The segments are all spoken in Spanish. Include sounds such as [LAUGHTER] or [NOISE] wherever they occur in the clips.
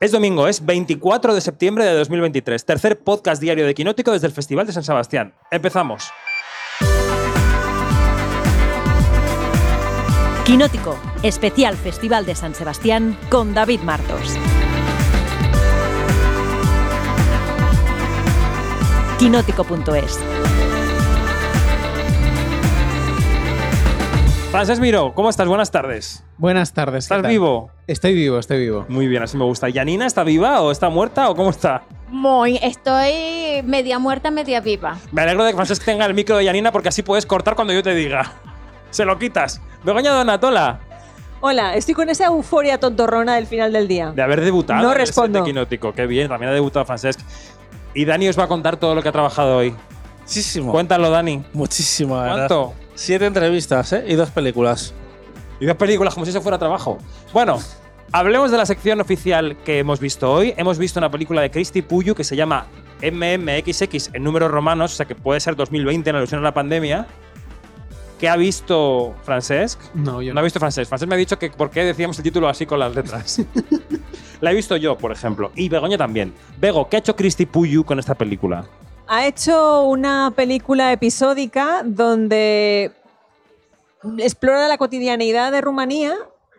Es domingo, es 24 de septiembre de 2023, tercer podcast diario de Quinótico desde el Festival de San Sebastián. Empezamos. Quinótico, especial Festival de San Sebastián con David Martos. Quinótico.es Francés Miro, ¿cómo estás? Buenas tardes. Buenas tardes. ¿qué ¿Estás tal? vivo? Estoy vivo, estoy vivo. Muy bien, así me gusta. ¿Yanina está viva o está muerta o cómo está? Muy, estoy media muerta, media viva. Me alegro de que Francesc tenga el micro de Yanina porque así puedes cortar cuando yo te diga. Se lo quitas. Begoña Donatola, Hola, estoy con esa euforia tontorrona del final del día. de haber debutado No respondo. Quinótico. Qué bien, también ha debutado Francesc. Y Dani os va a contar todo lo que ha trabajado hoy. Muchísimo. Cuéntalo, Dani. Muchísimo, verdad. Siete entrevistas, ¿eh? Y dos películas. Y dos películas como si eso fuera trabajo. Bueno, hablemos de la sección oficial que hemos visto hoy. Hemos visto una película de Christy Puyu que se llama MMXX en números romanos, o sea que puede ser 2020 en alusión a la pandemia. ¿Qué ha visto Francesc? No, yo No ha visto Francesc. Francesc me ha dicho que por qué decíamos el título así con las letras. [LAUGHS] la he visto yo, por ejemplo. Y Begoña también. Bego, ¿qué ha hecho Christy Puyu con esta película? Ha hecho una película episódica donde explora la cotidianeidad de Rumanía,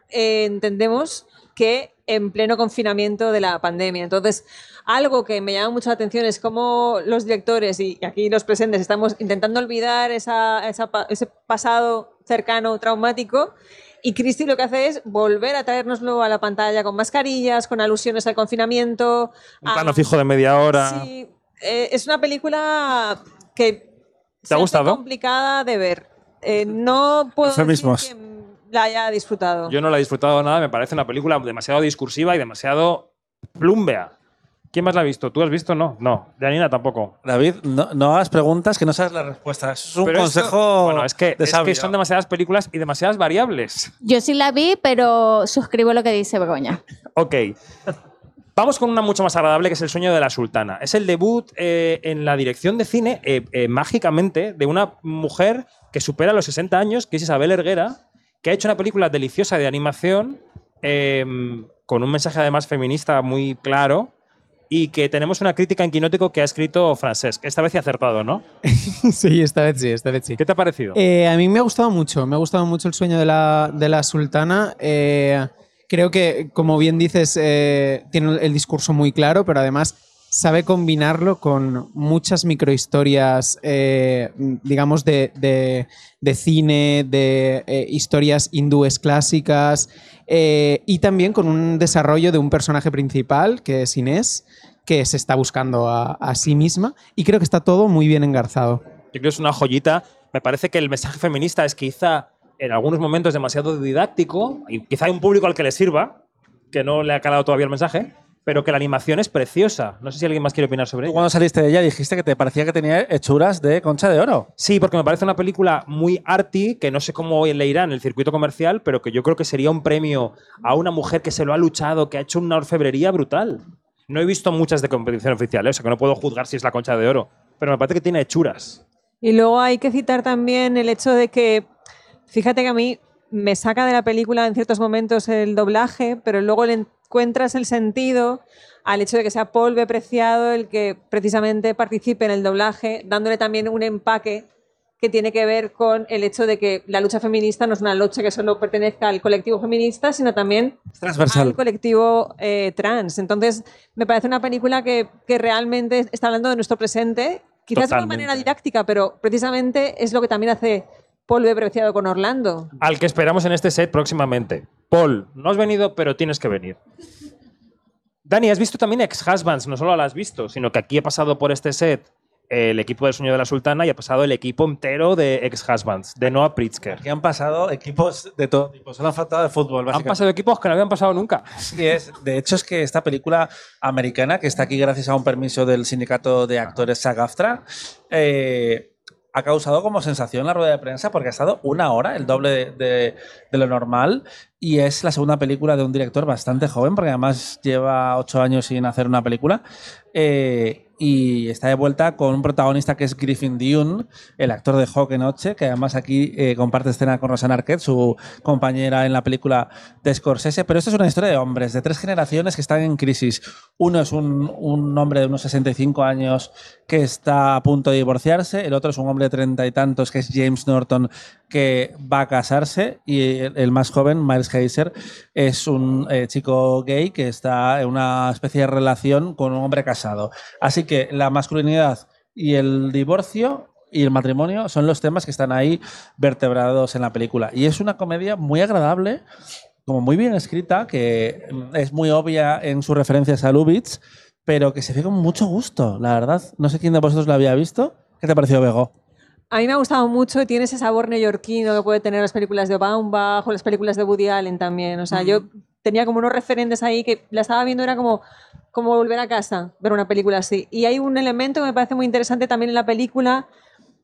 eh, entendemos que en pleno confinamiento de la pandemia. Entonces, algo que me llama mucho la atención es cómo los directores y aquí los presentes estamos intentando olvidar esa- esa ese pasado cercano, traumático. Y Cristi lo que hace es volver a traérnoslo a la pantalla con mascarillas, con alusiones al confinamiento. Un a- plano fijo de media hora. Sí, eh, es una película que se hace gustado? complicada de ver. Eh, no puedo decir que la haya disfrutado. Yo no la he disfrutado nada, me parece una película demasiado discursiva y demasiado plumbea. ¿Quién más la ha visto? ¿Tú has visto? No, no. Janina tampoco. David, no, no hagas preguntas que no sabes la respuesta. Eso es un Pero esto- consejo. bueno, es que, de es que son demasiadas películas y demasiadas variables. Yo sí la vi, pero suscribo lo que dice Begoña. Ok. Vamos con una mucho más agradable que es El sueño de la sultana. Es el debut eh, en la dirección de cine, eh, eh, mágicamente, de una mujer que supera los 60 años, que es Isabel Erguera, que ha hecho una película deliciosa de animación eh, con un mensaje además feminista muy claro y que tenemos una crítica en Quinótico que ha escrito Francesc. Esta vez he acertado, ¿no? [LAUGHS] sí, esta vez sí, esta vez sí. ¿Qué te ha parecido? Eh, a mí me ha gustado mucho, me ha gustado mucho el sueño de la, de la sultana. Eh, creo que, como bien dices, eh, tiene el discurso muy claro, pero además sabe combinarlo con muchas microhistorias, eh, digamos, de, de- cine, de eh, historias hindúes clásicas, eh, y también con un desarrollo de un personaje principal, que es Inés, que se está buscando a, a sí misma, y creo que está todo muy bien engarzado. Yo creo que es una joyita. Me parece que el mensaje feminista es quizá en algunos momentos demasiado didáctico y quizá hay un público al que le sirva, que no le ha calado todavía el mensaje, pero que la animación es preciosa. No sé si alguien más quiere opinar sobre Tú ello. cuando saliste de ella dijiste que te parecía que tenía hechuras de concha de oro. Sí, porque me parece una película muy arty, que no sé cómo le irá en el circuito comercial, pero que yo creo que sería un premio a una mujer que se lo ha luchado, que ha hecho una orfebrería brutal. No he visto muchas de competición oficial, ¿eh? o sea que no puedo juzgar si es la concha de oro, pero me parece que tiene hechuras. Y luego hay que citar también el hecho de que, fíjate que a mí me saca de la película en ciertos momentos el doblaje, pero luego le encuentras el sentido al hecho de que sea Paul B. Preciado el que precisamente participe en el doblaje, dándole también un empaque que tiene que ver con el hecho de que la lucha feminista no es una lucha que solo pertenezca al colectivo feminista, sino también transversal. al colectivo eh, trans. Entonces, me parece una película que, que realmente está hablando de nuestro presente, quizás de una manera didáctica, pero precisamente es lo que también hace Paul B. Preciado con Orlando. Al que esperamos en este set próximamente. Paul, no has venido, pero tienes que venir. Dani, has visto también Ex-Husbands, no solo la has visto, sino que aquí he pasado por este set el equipo del sueño de la sultana y ha pasado el equipo entero de Ex-Husbands, de Noah Pritzker. Aquí han pasado equipos de todo tipo. Solo han faltado de fútbol, Han pasado equipos que no habían pasado nunca. Sí es. De hecho, es que esta película americana, que está aquí gracias a un permiso del sindicato de actores SAG-AFTRA, eh, ha causado como sensación la rueda de prensa porque ha estado una hora, el doble de, lo normal, y es la segunda película de un director bastante joven, porque además lleva ocho años sin hacer una película. eh, y está de vuelta con un protagonista que es Griffin Dune, el actor de Hawk Noche, que además aquí eh, comparte escena con Rosanna Arquette, su compañera en la película de Scorsese. Pero esto es una historia de hombres, de tres generaciones que están en crisis. Uno es un, hombre de unos 65 años que está a punto de divorciarse, el otro es un hombre de treinta y tantos que es James Norton que va a casarse y el, el más joven, Miles Heiser, es un eh, chico gay que está en una especie de relación con un hombre casado. Así que la masculinidad y el divorcio y el matrimonio son los temas que están ahí vertebrados en la película. Y es una comedia muy agradable, como muy bien escrita, que es muy obvia en sus referencias a Lubitsch, pero que se ve con mucho gusto, la verdad. No sé quién de vosotros la había visto. ¿Qué te pareció, Bego? A mí me ha gustado mucho y tiene ese sabor neoyorquino que puede tener las películas de Baumbach o las películas de Woody Allen también. O sea, yo tenía como unos referentes ahí que la estaba viendo, era como, como volver a casa, ver una película así. Y hay un elemento que me parece muy interesante también en la película,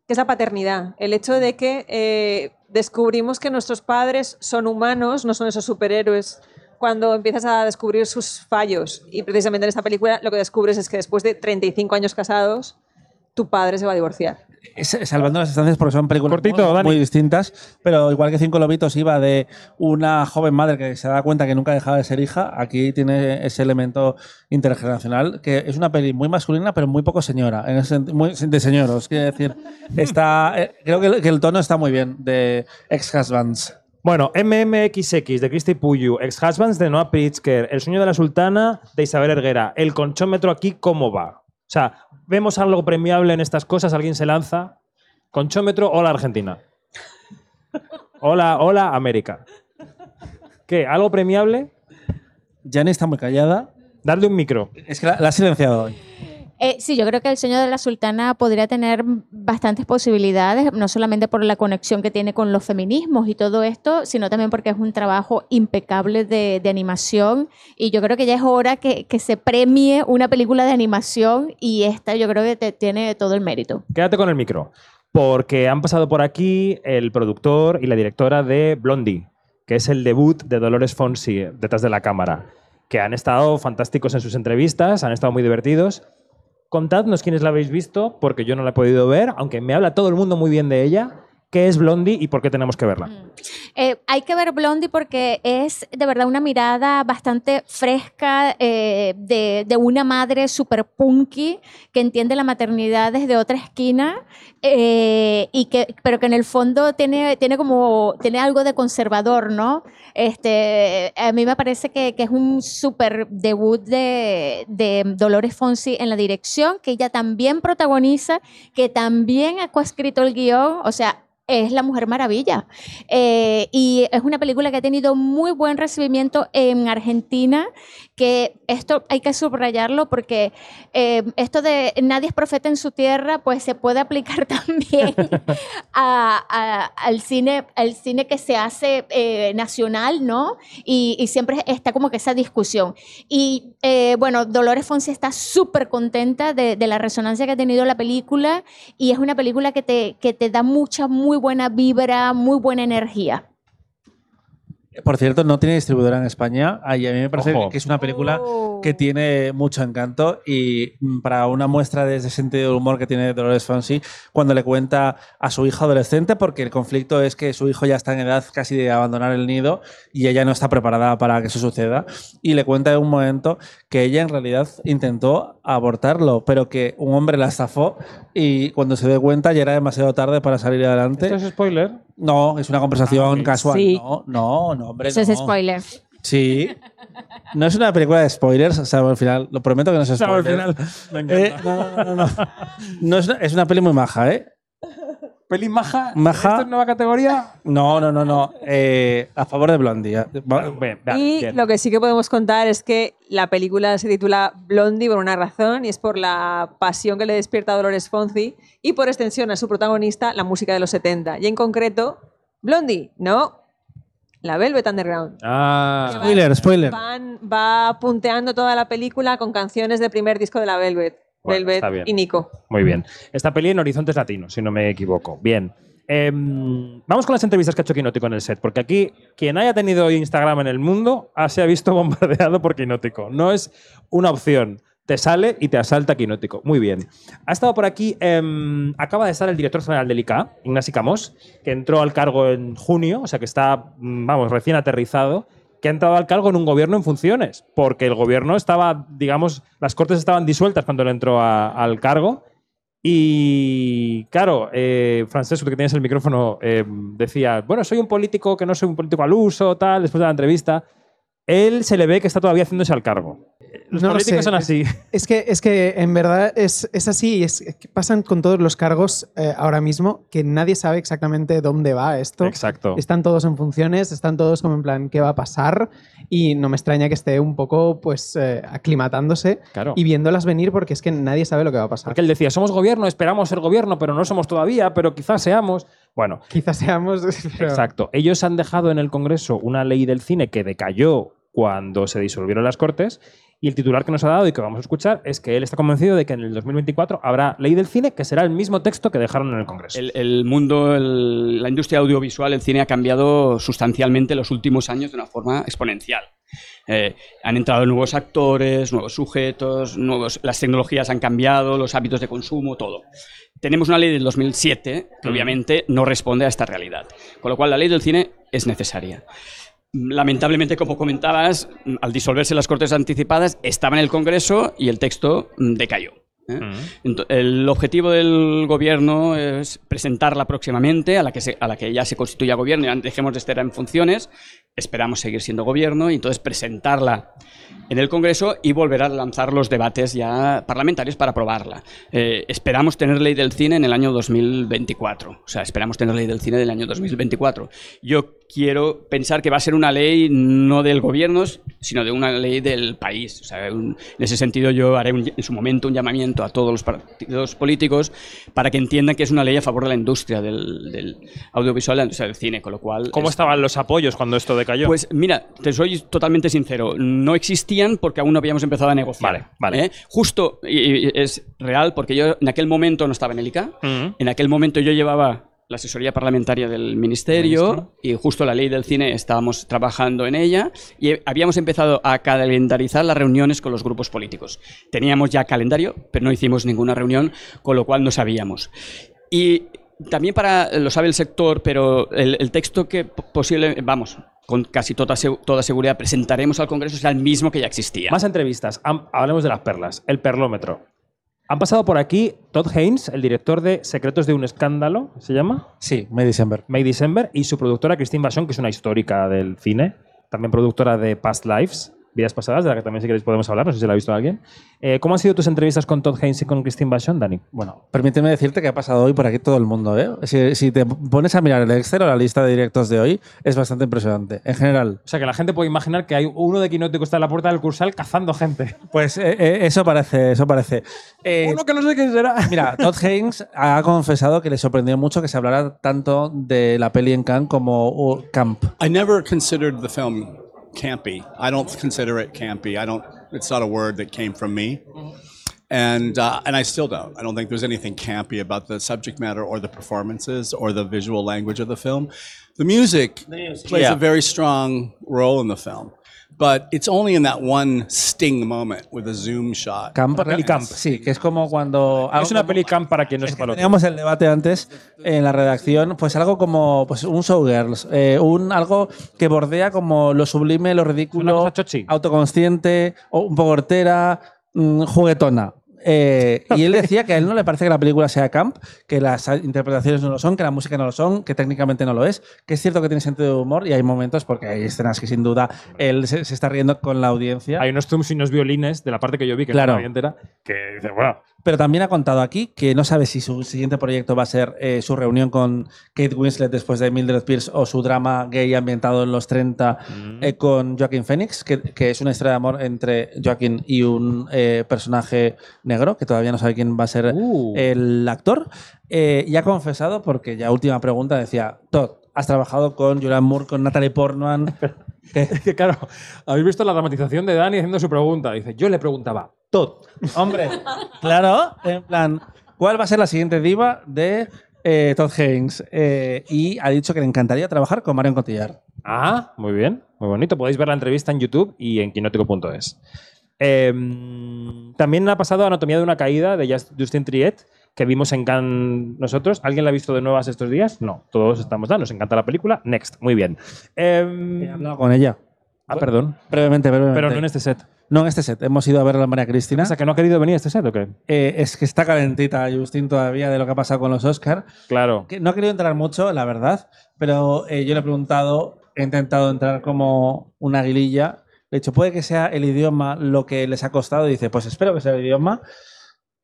que es la paternidad. El hecho de que eh, descubrimos que nuestros padres son humanos, no son esos superhéroes cuando empiezas a descubrir sus fallos. Y precisamente en esta película lo que descubres es que después de 35 años casados, tu padre se va a divorciar. Es- salvando las distancias porque son películas Cortito, muy, distintas, pero igual que Cinco Lobitos iba de una joven madre que se da cuenta que nunca dejaba de ser hija, aquí tiene ese elemento intergeneracional, que es una peli muy masculina, pero muy poco señora, en ese senti- muy de señoros, quiero decir, [LAUGHS] está, eh, creo que el, que el tono está muy bien de ex-husbands. Bueno, MMXX de Christy Puyu, Ex-Husbands de Noah Pritzker, El sueño de la sultana de Isabel Erguera. El conchómetro aquí, ¿cómo va? O sea, ¿vemos algo premiable en estas cosas? ¿Alguien se lanza? Conchómetro, hola Argentina. Hola, hola América. ¿Qué? ¿Algo premiable? Jani está muy callada. Darle un micro. Es que la, la ha silenciado hoy. Eh, sí, yo creo que el sueño de la sultana podría tener bastantes posibilidades, no solamente por la conexión que tiene con los feminismos y todo esto, sino también porque es un trabajo impecable de, de animación y yo creo que ya es hora que, que se premie una película de animación y esta yo creo que te- tiene todo el mérito. Quédate con el micro. Porque han pasado por aquí el productor y la directora de Blondie, que es el debut de Dolores Fonsi detrás de la cámara, que han estado fantásticos en sus entrevistas, han estado muy divertidos. Contadnos quiénes la habéis visto, porque yo no la he podido ver, aunque me habla todo el mundo muy bien de ella. ¿Qué es Blondie y por qué tenemos que verla? Eh, hay que ver Blondie porque es de verdad una mirada bastante fresca eh, de, de una madre súper punky que entiende la maternidad desde otra esquina, eh, y que, pero que en el fondo tiene, tiene como tiene algo de conservador, ¿no? Este, a mí me parece que, que es un súper debut de, de Dolores Fonsi en la dirección, que ella también protagoniza, que también ha coescrito el guion, o sea, es la Mujer Maravilla. Eh, y es una película que ha tenido muy buen recibimiento en Argentina, que esto hay que subrayarlo porque eh, esto de nadie es profeta en su tierra, pues se puede aplicar [LAUGHS] también al, cine, al cine que se hace eh, nacional, ¿no? Y, siempre está como que esa discusión. Y bueno, Dolores Fonsi está súper contenta de, de la resonancia que ha tenido la película y es una película que te, que te da mucha, muy buena vibra, muy buena energía. Por cierto, no tiene distribuidora en España. Ay, a mí me parece Ojo. que es una película Oh. que tiene mucho encanto y mm, para una muestra de ese sentido del humor que tiene Dolores Fonsi cuando le cuenta a su hija adolescente, porque el conflicto es que su hijo ya está en edad casi de abandonar el nido y ella no está preparada para que eso suceda, y le cuenta en un momento que ella en realidad intentó abortarlo, pero que un hombre la estafó y cuando se dio cuenta ya era demasiado tarde para salir adelante. ¿Esto es spoiler? No, es una conversación Ah, casual. Sí. No, no, no, hombre. Eso es no. spoiler. Sí. No es una película de spoilers, o sea, al final, lo prometo que no es Salvo al spoiler. final. Me Eh, encanta. no, no, no, no. No es, una, es una peli muy maja, ¿eh? ¿Peli maja? Maja. ¿Esto es nueva categoría? No, no, no, no. Eh, a favor de Blondie. ¿eh? Bien, bien, Y bien. lo que sí que podemos contar es que la película se titula Blondie por una razón y es por la pasión que le despierta a Dolores Fonzi y por extensión a su protagonista la música de los 70. Y en concreto, Blondie, no, la Velvet Underground. Ah, Spoiler, spoiler. Van- va punteando toda la película con canciones del primer disco de la Velvet. Bueno, Velvet está bien. y Nico. Muy bien. Esta peli en Horizontes Latinos, si no me equivoco. Bien. Em, vamos con las entrevistas que ha hecho Quinótico en el set, porque aquí quien haya tenido Instagram en el mundo ah, se ha visto bombardeado por Quinótico. No es una opción. Te sale y te asalta Quinótico. Muy bien. Ha estado por aquí, em, acaba de estar el director general del ICA, Ignasi Camós, que entró al cargo en junio, o sea que está, mm, vamos, recién aterrizado, que ha entrado al cargo en un gobierno en funciones, porque el gobierno estaba, digamos, las cortes estaban disueltas cuando él entró a- al cargo. Y claro, eh, Francesco, que tienes el micrófono, eh, decía, bueno, soy un político que no soy un político al uso, tal, después de la entrevista. Él se le ve que está todavía haciéndose al cargo. Los No políticos son así. Es que, es que en verdad es, es así, es que pasan con todos los cargos eh, ahora mismo que nadie sabe exactamente dónde va esto. Exacto. Están todos en funciones, están todos como en plan, ¿qué va a pasar? Y no me extraña que esté un poco, pues, eh, aclimatándose Claro. y viéndolas venir porque es que nadie sabe lo que va a pasar. Porque él decía, somos gobierno, esperamos ser gobierno, pero no somos todavía, pero quizás seamos. Bueno, Quizás seamos... [LAUGHS] pero- exacto. Ellos han dejado en el Congreso una ley del cine que decayó cuando se disolvieron las Cortes. Y el titular que nos ha dado y que vamos a escuchar es que él está convencido de que en el 2024 habrá ley del cine que será el mismo texto que dejaron en el Congreso. El, el mundo, el- la industria audiovisual, el cine ha cambiado sustancialmente en los últimos años de una forma exponencial. Eh, han entrado nuevos actores, nuevos sujetos, nuevos, las tecnologías han cambiado, los hábitos de consumo, todo. Tenemos una ley del 2007 que Mm. obviamente no responde a esta realidad. Con lo cual la ley del cine es necesaria. Lamentablemente, como comentabas, al disolverse las Cortes anticipadas, estaba en el Congreso y el texto mm, decayó. ¿eh? Mm. El objetivo del gobierno es presentarla próximamente, a la que, se- a la que ya se constituya gobierno y dejemos de estar en funciones. Esperamos seguir siendo gobierno y entonces presentarla en el Congreso y volver a lanzar los debates ya parlamentarios para aprobarla. Eh, esperamos tener ley del cine en el año 2024. O sea, esperamos tener ley del cine del año 2024. Yo quiero pensar que va a ser una ley no del gobierno, sino de una ley del país. O sea, un- en ese sentido yo haré un- en su momento un llamamiento a todos los partidos políticos para que entiendan que es una ley a favor de la industria del, del audiovisual, la industria del cine, con lo cual... ¿Cómo es- estaban los apoyos cuando esto decayó? pues mira, te soy totalmente sincero, no existían porque aún no habíamos empezado a negociar. Vale, vale. ¿eh? Justo, y, y es real, porque yo en aquel momento no estaba en el ICA, Mm. en aquel momento yo llevaba la asesoría parlamentaria del ministerio y justo la ley del cine estábamos trabajando en ella y habíamos empezado a calendarizar las reuniones con los grupos políticos. Teníamos ya calendario, pero no hicimos ninguna reunión, con lo cual no sabíamos. Y también para, lo sabe el sector, pero el, el texto que po- posible, vamos, con casi toda, toda seguridad presentaremos al Congreso será el mismo que ya existía. Más entrevistas. Hablemos de las perlas. El perlómetro. Han pasado por aquí Todd Haynes, el director de Secretos de un Escándalo, ¿se llama? Sí, May December. May December, y su productora Christine Vachon, que es una histórica del cine, también productora de Past Lives, Vidas Pasadas, de la que también si queréis podemos hablar, no sé si la ha visto alguien. Eh, ¿Cómo han sido tus entrevistas con Todd Haynes y con Christine Vachon, Dani? Bueno, permíteme decirte que ha pasado hoy por aquí todo el mundo. ¿eh? Si, si te pones a mirar el Excel o la lista de directos de hoy, es bastante impresionante. En general, O sea, que la gente puede imaginar que hay uno de Quinótico está en la puerta del Cursal cazando gente. pues eh, eh, eso parece, eso parece. Eh, uno que no sé quién será. Mira, Todd Haynes ha confesado que le sorprendió mucho que se hablara tanto de la peli en Cannes como uh, Camp. I never considered the film campy. I don't consider it campy. I don't. It's not a word that came from me, and uh, and I still don't. I don't think there's anything campy about the subject matter or the performances or the visual language of the film. The music plays yeah. a very strong role in the film, but it's only in that one sting moment with a zoom shot. Camp, Una peli camp. Sí, que es como cuando. Es una peli camp para quien no sepa lo que Teníamos el debate antes en la redacción, pues algo como pues un showgirls, eh, un algo que bordea como lo sublime, lo ridículo, autoconsciente, o un poco hortera, mm, juguetona. Eh, y él decía que a él no le parece que la película sea camp, que las interpretaciones no lo son, que la música no lo son, que técnicamente no lo es, que es cierto que tiene sentido de humor y hay momentos, porque hay escenas que sin duda él se, se está riendo con la audiencia. Hay unos zooms y unos violines de la parte que yo vi, que Claro. no la vi entera, que dice, bueno, Pero también ha contado aquí que no sabe si su siguiente proyecto va a ser eh, su reunión con Kate Winslet después de Mildred Pierce o su drama gay ambientado en los 30 eh, con Joaquin Phoenix, que, que es una historia de amor entre Joaquin y un eh, personaje negro, que todavía no sabe quién va a ser Uh. el actor. Y ha confesado, porque ya última pregunta decía, Todd, has trabajado con Julianne Moore, con Natalie Portman. [LAUGHS] que claro, habéis visto la dramatización de Dani haciendo su pregunta. Dice, yo le preguntaba, Todd, Hombre, [LAUGHS] claro, en plan, ¿cuál va a ser la siguiente diva de eh, Todd Haynes? Eh, y ha dicho que le encantaría trabajar con Marion Cotillard. Ah, muy bien, muy bonito. Podéis ver la entrevista en YouTube y en quinótico.es. Em, también ha pasado Anatomía de una caída de Just- Justin Triet, que vimos en Cannes nosotros. ¿Alguien la ha visto de nuevas estos días? No, todos estamos dando. Nos encanta la película. Next, muy bien. Em, He hablado con ella. ah, perdón. Brevemente, brevemente. Pero no en este set. No en este set. Hemos ido a ver a la María Cristina. O sea, que no ha querido venir a este set o qué? Eh, es que está calentita Justin todavía de lo que ha pasado con los Oscars. Claro. Que no he querido entrar mucho, la verdad, pero eh, yo le he preguntado, he intentado entrar como una aguililla. De hecho, puede que sea el idioma lo que les ha costado. Dice, pues espero que sea el idioma.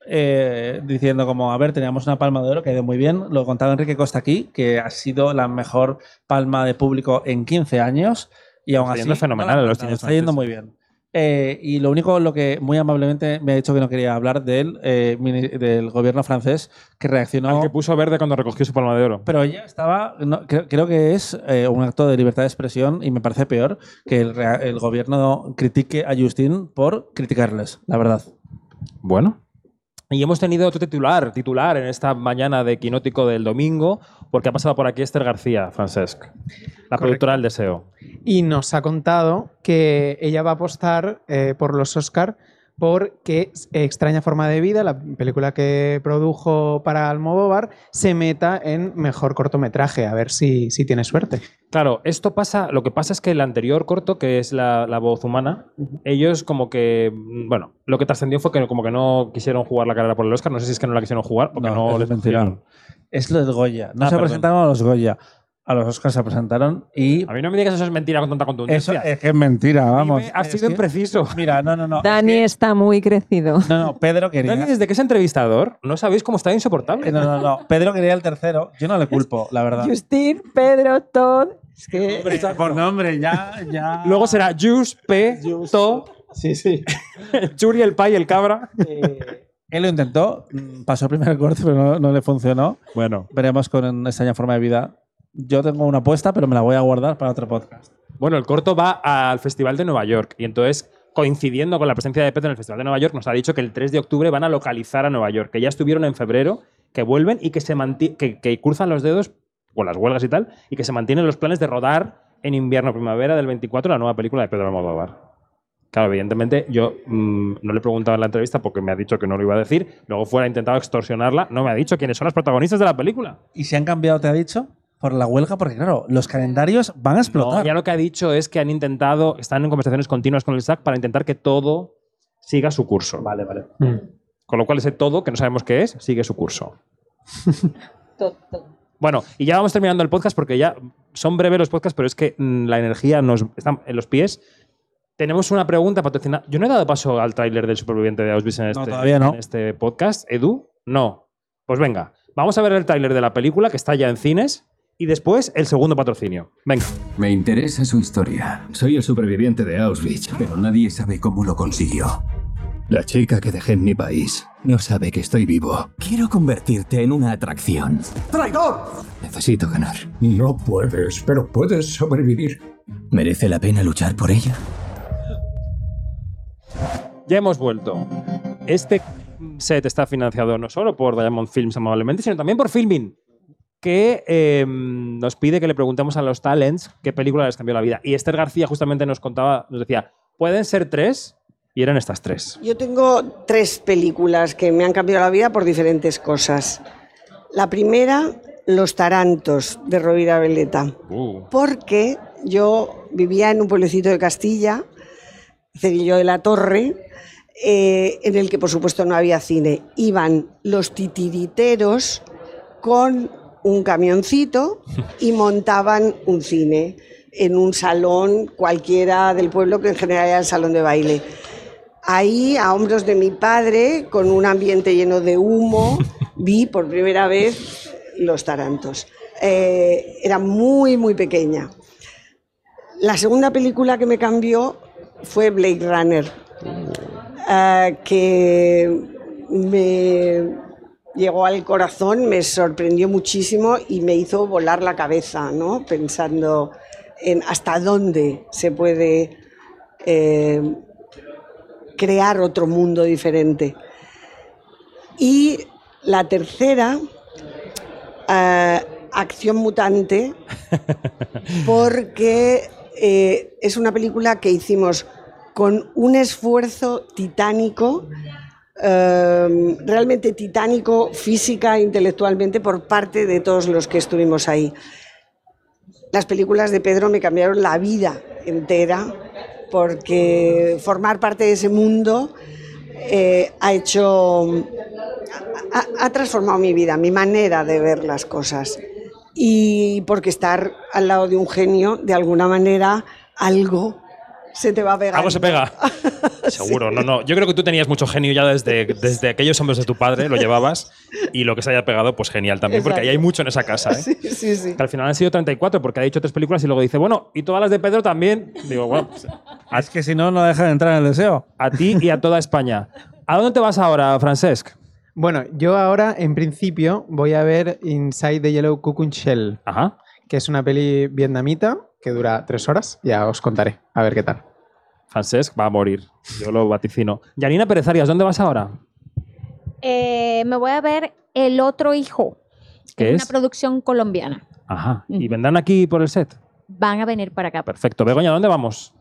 Eh, diciendo como, a ver, teníamos una palma de oro que ha ido muy bien. Lo contaba Enrique Costa aquí, que ha sido la mejor palma de público en 15 años. Y aún Está así... yendo fenomenal no los ha Está yendo muy bien. Eh, y lo único, lo que muy amablemente me ha dicho que no quería hablar del, eh, mini- del gobierno francés que reaccionó. Al que puso verde cuando recogió su palma de oro. Pero ella estaba, no, creo, creo que es eh, un acto de libertad de expresión y me parece peor que el, rea- el gobierno critique a Justin por criticarles, la verdad. Bueno. Y hemos tenido otro titular, titular en esta mañana de Quinótico del domingo, porque ha pasado por aquí Esther García, Francesc, la productora del deseo. Y nos ha contado que ella va a apostar eh, por los Oscar porque Extraña Forma de Vida, la película que produjo para Almodóvar, se meta en mejor cortometraje. A ver si, si tiene suerte. Claro, esto pasa, lo que pasa es que el anterior corto, que es la, la voz humana, ellos como que, mm, bueno, lo que trascendió fue que como que no quisieron jugar la carrera por el Oscar, no sé si es que no la quisieron jugar o que no, les funcionaron. Es lo del Goya. No Ah, se perdón. presentaron a los Goya. A los Oscars se presentaron y. A mí no me digas eso es mentira con tanta Eso contundencia. es que es mentira, vamos. Dime, has Es sido que- impreciso. [LAUGHS] Mira, no, no, no. Dani está muy crecido. No, no, Pedro quería. Dani, desde que es entrevistador, no sabéis cómo está insoportable. Eh, No, no, no. Pedro quería el tercero. Yo no le culpo, la verdad. Justin, Pedro, Todd. Es que Hombre, por nombre, ya, ya. Luego será Jus, P, To, Sí, sí. [LAUGHS] Churi, el Pai, el Cabra. Eh, él lo intentó, mm, pasó el primer corte, pero no, no le funcionó. Bueno. Veremos con extraña forma de vida. Yo tengo una apuesta, pero me la voy a guardar para otro podcast. Bueno, el corto va al Festival de Nueva York y entonces, coincidiendo con la presencia de Pedro en el Festival de Nueva York, nos ha dicho que el 3 de octubre van a localizar a Nueva York, que ya estuvieron en febrero, que vuelven y que se que, que cruzan los dedos con las huelgas y tal, y que se mantienen los planes de rodar en invierno-primavera del 24 la nueva película de Pedro Almodóvar. Claro, evidentemente yo mm, no le he preguntado en la entrevista porque me ha dicho que no lo iba a decir, luego fuera intentado extorsionarla, no me ha dicho quiénes son los protagonistas de la película. ¿Y si han cambiado, te ha dicho? Por la huelga, porque claro, los calendarios van a No, explotar. ya lo que ha dicho es que han intentado, están en conversaciones continuas con el SAC para intentar que todo siga su curso. Vale, vale. Con lo cual ese todo, que no sabemos qué es, sigue su curso. [LAUGHS] Bueno, y ya vamos terminando el podcast porque ya son breves los podcasts, pero es que mm, la energía nos está en los pies. Tenemos una pregunta patrocinada. Yo no he dado paso al tráiler del superviviente de Auschwitz en No, este, todavía no. en este podcast. ¿Edu? No. Pues venga, vamos a ver el tráiler de la película que está ya en cines y después el segundo patrocinio. Venga. Me interesa su historia. Soy el superviviente de Auschwitz, pero nadie sabe cómo lo consiguió. La chica que dejé en mi país no sabe que estoy vivo. Quiero convertirte en una atracción. ¡Traidor! Necesito ganar. No puedes, pero puedes sobrevivir. ¿Merece la pena luchar por ella? Ya hemos vuelto. Este set está financiado no solo por Diamond Films amablemente, sino también por Filmin, que eh, nos pide que le preguntemos a los talents qué película les cambió la vida. Y Esther García justamente nos contaba, nos decía, pueden ser tres, y eran estas tres. Yo tengo tres películas que me han cambiado la vida por diferentes cosas. La primera, Los Tarantos, de Rovira Veleta. Uh. Porque yo vivía en un pueblecito de Castilla, Cerillo de la Torre, eh, en el que por supuesto no había cine. Iban los titiriteros con un camioncito y montaban un cine en un salón cualquiera del pueblo, que en general era el salón de baile. Ahí, a hombros de mi padre, con un ambiente lleno de humo, [LAUGHS] vi por primera vez los tarantos. Eh, era muy, muy pequeña. La segunda película que me cambió fue Blade Runner, eh, que me llegó al corazón, me sorprendió muchísimo y me hizo volar la cabeza, ¿no? pensando en hasta dónde se puede eh, crear otro mundo diferente. Y la tercera, eh, Acción Mutante, [LAUGHS] porque eh, es una película que hicimos con un esfuerzo titánico eh, realmente titánico física e intelectualmente por parte de todos los que estuvimos ahí. Las películas de Pedro me cambiaron la vida entera porque formar parte de ese mundo eh, ha hecho, ha, ha transformado mi vida, mi manera de ver las cosas. Y porque estar al lado de un genio, de alguna manera, algo se te va a pegar. Algo se pega. [LAUGHS] [LAUGHS] Seguro, no, no. Yo creo que tú tenías mucho genio ya desde, desde aquellos hombres de tu padre, lo llevabas, y lo que se haya pegado, pues genial también, porque ahí hay mucho en esa casa. ¿eh? Sí, sí, sí. Que al final han sido 34, porque ha dicho tres películas y luego dice, bueno, y todas las de Pedro también. Digo, bueno, pues, Es que si no, no deja de entrar en el deseo. a ti y a toda España. ¿A dónde te vas ahora, Francesc? Bueno, yo ahora, en principio, voy a ver Inside the Yellow Cocoon Shell, Ajá. que es una peli vietnamita que dura tres horas. Ya os contaré, a ver qué tal. Francesc va a morir. Yo lo vaticino. Yanina Pérez Arias, ¿dónde vas ahora? Eh, me voy a ver El otro hijo. ¿Qué es es? una producción colombiana. Ajá. ¿Y vendrán aquí por el set? Van a venir para acá. Perfecto. Begoña, ¿dónde vamos?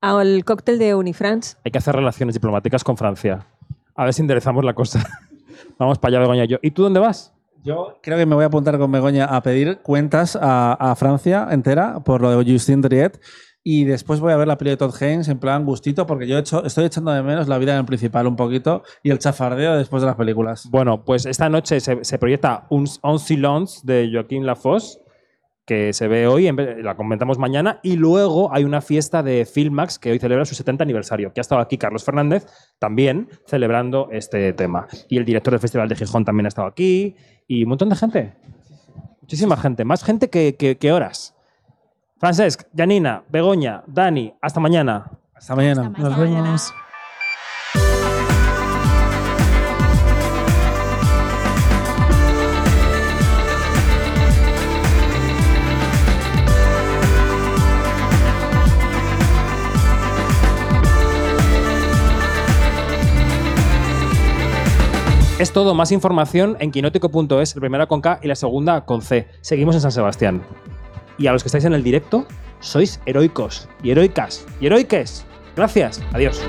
Al cóctel de Unifrance. Hay que hacer relaciones diplomáticas con Francia. A ver si enderezamos la cosa. [LAUGHS] vamos para allá, Begoña y yo. ¿Y tú dónde vas? Yo creo que me voy a apuntar con Begoña a pedir cuentas a, a Francia entera por lo de Justin Triet. Y después voy a ver la peli de Todd Haynes en plan gustito, porque yo he hecho- estoy echando de menos la vida en el principal un poquito y el chafardeo después de las películas. Bueno, pues esta noche se, proyecta un On Silence de Joaquín Lafosse, que se ve hoy, la comentamos mañana, y luego hay una fiesta de Filmax que hoy celebra su 70 aniversario, que ha estado aquí Carlos Fernández también celebrando este tema. Y el director del Festival de Gijón también ha estado aquí, y un montón de gente. Muchísima gente, más gente que horas. Francesc, Janina, Begoña, Dani, hasta mañana. Hasta mañana. Hasta Nos mañana. vemos. Es todo, más información en quinótico.es, la primera con K y la segunda con C. Seguimos en San Sebastián. Y a los que estáis en el directo, sois heroicos y heroicas y heroiques. Gracias. Adiós.